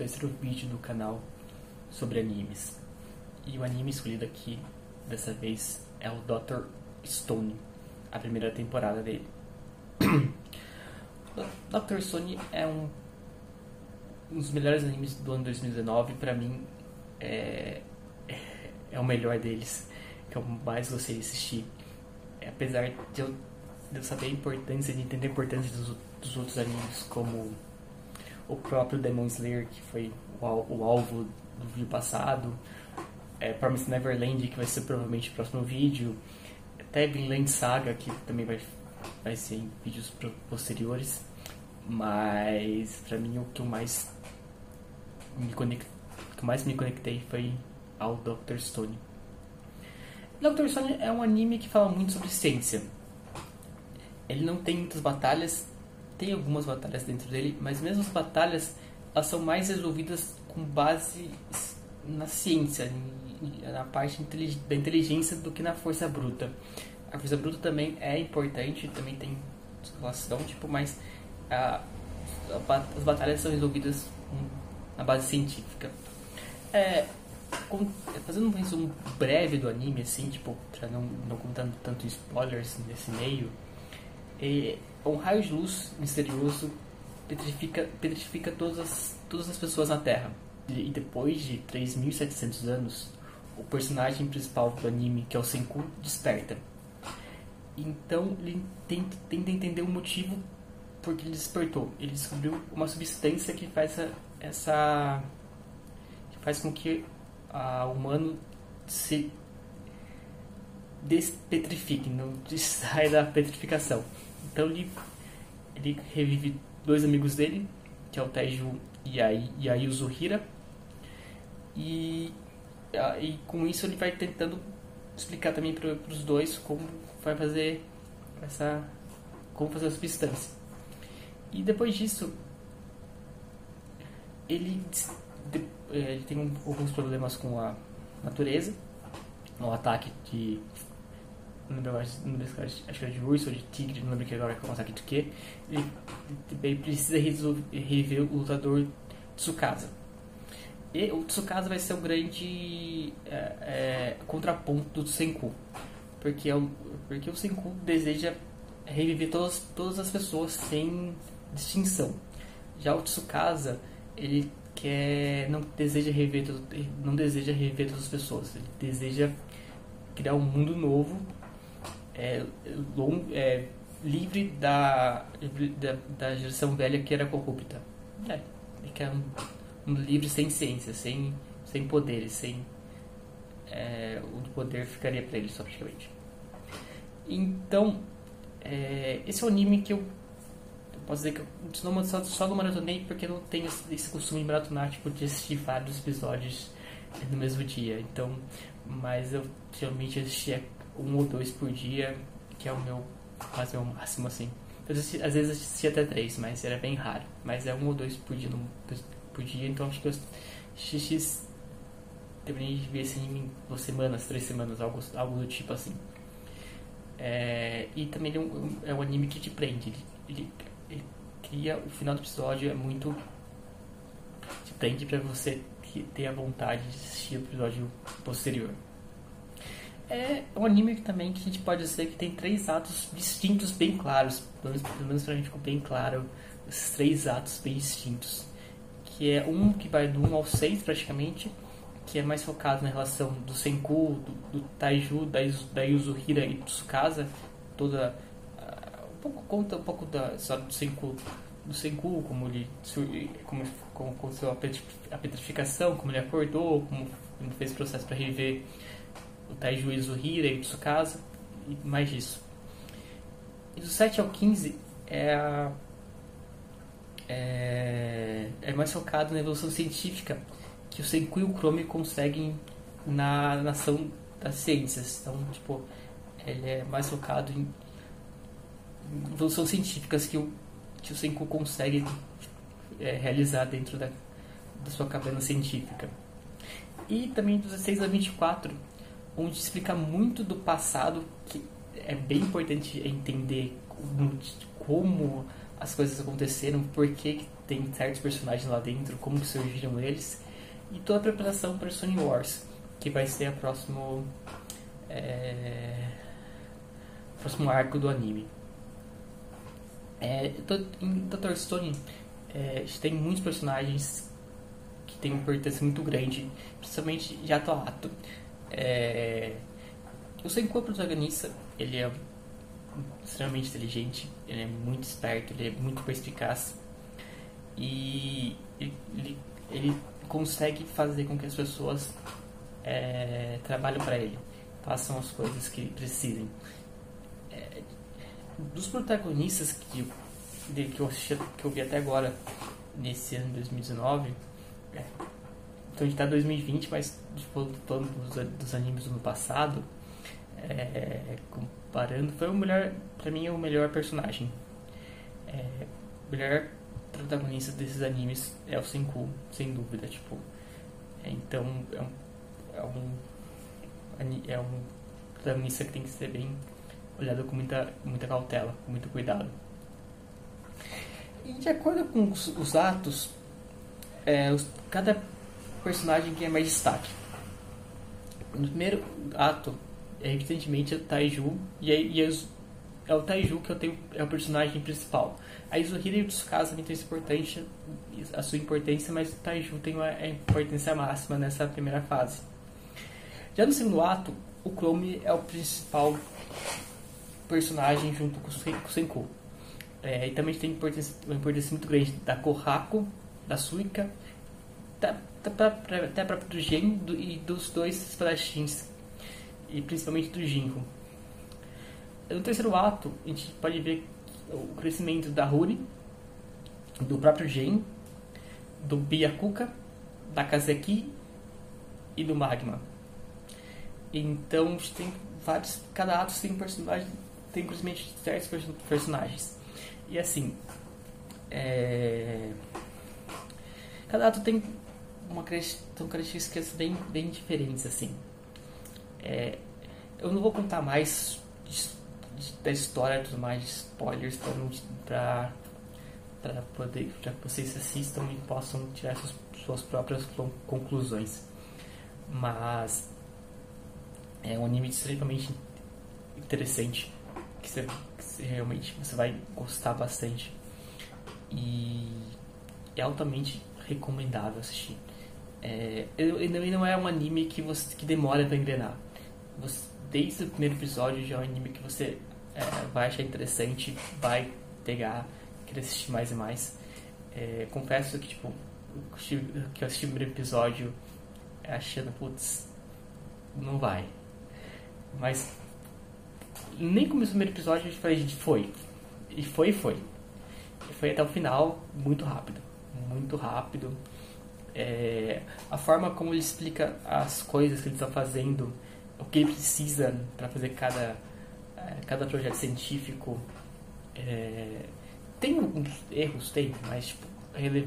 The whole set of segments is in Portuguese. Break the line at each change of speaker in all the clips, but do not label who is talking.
terceiro vídeo do canal sobre animes. E o anime escolhido aqui, dessa vez, é o Dr. Stone, a primeira temporada dele. Dr. Stone é um, um dos melhores animes do ano 2019, pra mim é, é o melhor deles, que eu mais gostei de assistir. Apesar de eu, de eu saber a importância, de entender a importância dos, dos outros animes, como o próprio Demon Slayer, que foi o, alvo do vídeo passado, é, Promised Neverland, que vai ser provavelmente o próximo vídeo, até Vinland Saga, que também vai, vai ser em vídeos posteriores, mas pra mim o que eu mais me conect, que mais me conectei foi ao Dr. Stone. Dr. Stone é um anime que fala muito sobre ciência. Ele não tem muitas batalhas, tem algumas batalhas dentro dele, mas mesmo as batalhas elas são mais resolvidas com base na ciência, na parte da inteligência do que na força bruta. A força bruta também é importante, também tem relação, tipo, mas a, a, as batalhas são resolvidas na base científica. É, com, fazendo um resumo breve do anime, assim, tipo, pra não, não contando tanto spoilers nesse meio, é, um raio de luz misterioso petrifica, petrifica todas, as, todas as pessoas na Terra. E, depois de 3.700 anos, o personagem principal do anime, que é o Senku, desperta. Então ele tenta, tenta entender o motivo por que ele despertou. Ele descobriu uma substância que faz essa, essa que faz com que o humano se despetrifique, não saia da petrificação. Então ele, ele revive dois amigos dele, que é o Taiju e a, e a Yuzuhira. E, e com isso ele vai tentando explicar também para os dois como vai fazer essa como fazer a substância. E depois disso ele, é, ele tem alguns problemas com a natureza, um ataque de não lembro não lembro, acho que era de urso ou de tigre, não lembro que agora é um ataque de quê. Ele, ele precisa resolver, rever o lutador Tsukasa. E o Tsukasa vai ser um grande é, é, contraponto do Senku. Porque, é o, porque o Senku deseja reviver todas, todas as pessoas sem distinção. Já o Tsukasa, ele quer, não deseja rever, não deseja rever todas as pessoas. Ele deseja criar um mundo novo é, long, é, livre da, da, da, geração velha que era corrupta. É, ele quer um, um livre sem ciência, sem, sem poderes, sem. É, o poder ficaria para ele só praticamente. Então, é, esse é um anime que eu, eu posso dizer que eu não, só, só não maratonei porque não tenho esse costume de maratonar, tipo, de assistir vários episódios no mesmo dia. Então, mas eu geralmente assistia um ou dois por dia, que é o meu quase o máximo assim. Eu assisti, às vezes assisti até três, mas era bem raro. Mas é um ou dois por dia, no, por dia então acho que eu XX terminei de ver em duas semanas, três semanas, algo, algo do tipo assim. É, e também é um, é um anime que te prende. Ele, ele, ele cria o final do episódio é muito te prende para você ter a vontade de assistir o episódio posterior. É um anime também que a gente pode dizer que tem três atos distintos bem claros. Pelo menos, pelo menos pra mim ficou bem claro esses três atos bem distintos. Que é um que vai do 1 ao 6 praticamente, que é mais focado na relação do Senku, do, do Taiju, da, da Yuzuhira e do Tsukasa. Toda. Uh, um pouco, conta um pouco da história do Senku, do Senku como ele como, como aconteceu a petrificação, como ele acordou, como ele fez o processo para rever o Taiju Izuhira e Tsukasa, e mais disso. E do 7 ao 15 é, a, é, é mais focado na evolução científica que o Senku e o Chrome conseguem na nação das ciências. Então, tipo, ele é mais focado em, evolução científicas que o, que o Senku consegue é, realizar dentro da, da sua cabana científica. E também dos 16 a 24 onde explica muito do passado, que é bem importante entender como, as coisas aconteceram, por que tem certos personagens lá dentro, como que surgiram eles, e toda a preparação para Sony Wars, que vai ser a próximo, é, próximo arco do anime. É, em Dr. Stone é, tem muitos personagens que têm uma importância muito grande, principalmente a ato. É, o Senku é o protagonista, ele é extremamente inteligente, ele é muito esperto, ele é muito perspicaz e ele, ele, consegue fazer com que as pessoas é, trabalhem para ele, façam as coisas que precisem. É, dos protagonistas que, de, que, eu que eu vi até agora, nesse ano de 2019, é, então a gente tá em 2020, mas falando dos, dos animes do ano passado, é, comparando, foi o melhor, pra mim, é o melhor personagem. É, o melhor protagonista desses animes é o Senku, sem dúvida, tipo. É, então, é um, é um, é um protagonista que tem que ser bem olhado com muita, muita cautela, com muito cuidado. E de acordo com os, os atos, é, os, cada personagem tem mais destaque. No primeiro ato, é, evidentemente, é o Taiju, e, é, e é, é o Taiju que eu tenho, é o personagem principal. A Izuhira e o Tsukasa também importante, a sua importância, mas o Taiju tem a importância máxima nessa primeira fase. Já no segundo ato, o Chrome é o principal personagem junto com o Senku. É, e também tem importância, uma importância muito grande da Kohako, da Suika, até a própria do Gen do, e dos dois espadachins, e principalmente do Jinro. No terceiro ato, a gente pode ver o crescimento da Ruri, do próprio Gen, do Byakuka, da Kazeki e do Magma. Então, tem vários. Cada ato tem personagem tem crescimento de certos personagens. E assim, é... cada ato tem uma são características bem, bem diferentes assim. É... Eu não vou contar mais da história tudo mais spoilers para para poder para que vocês assistam e possam tirar suas, suas próprias conclusões. Mas é um anime extremamente interessante que você, que você realmente você vai gostar bastante. E é altamente recomendável assistir. É, ele não é um anime que você que demora para engrenar. Você, desde o primeiro episódio já é um anime que você é, vai achar interessante, vai pegar, querer assistir mais e mais. É, confesso que tipo que eu assisti o primeiro episódio achando, putz, não vai. Mas nem começou o primeiro episódio, a gente foi. E foi e foi. E foi até o final, muito rápido. Muito rápido. É, a forma como ele explica as coisas que ele está fazendo, o que ele precisa para fazer cada, é, cada projeto científico. É, tem alguns erros, tem, mas tipo,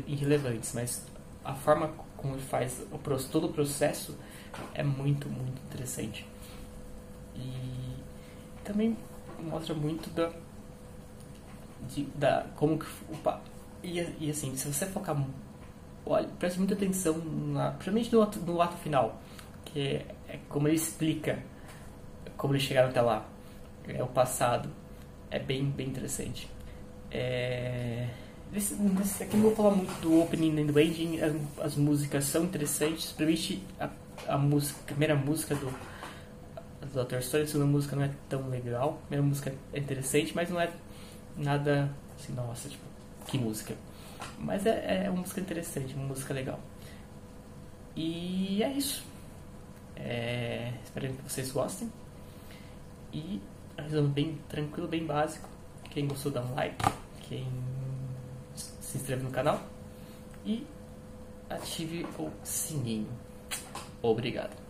irrelevantes, mas a forma como ele faz o, todo o processo é muito, muito interessante. E também mostra muito da, de, da como que o e, e assim, se você focar olha, preste muita atenção na, principalmente no ato, no ato final, que é, é como ele explica como eles chegaram até lá, é o passado, é bem bem interessante. É, esse, esse aqui não vou falar muito do opening e do ending, as, as músicas são interessantes, principalmente a, a música, a primeira música do do Dr. Stone, a segunda música não é tão legal. A primeira música é interessante, mas não é nada assim, nossa, tipo, que música. Mas é, é uma música interessante, uma música legal. E é isso. É, espero que vocês gostem. E resumo bem tranquilo, bem básico. Quem gostou dá um like. Quem se inscreve no canal. E ative o sininho. Obrigado.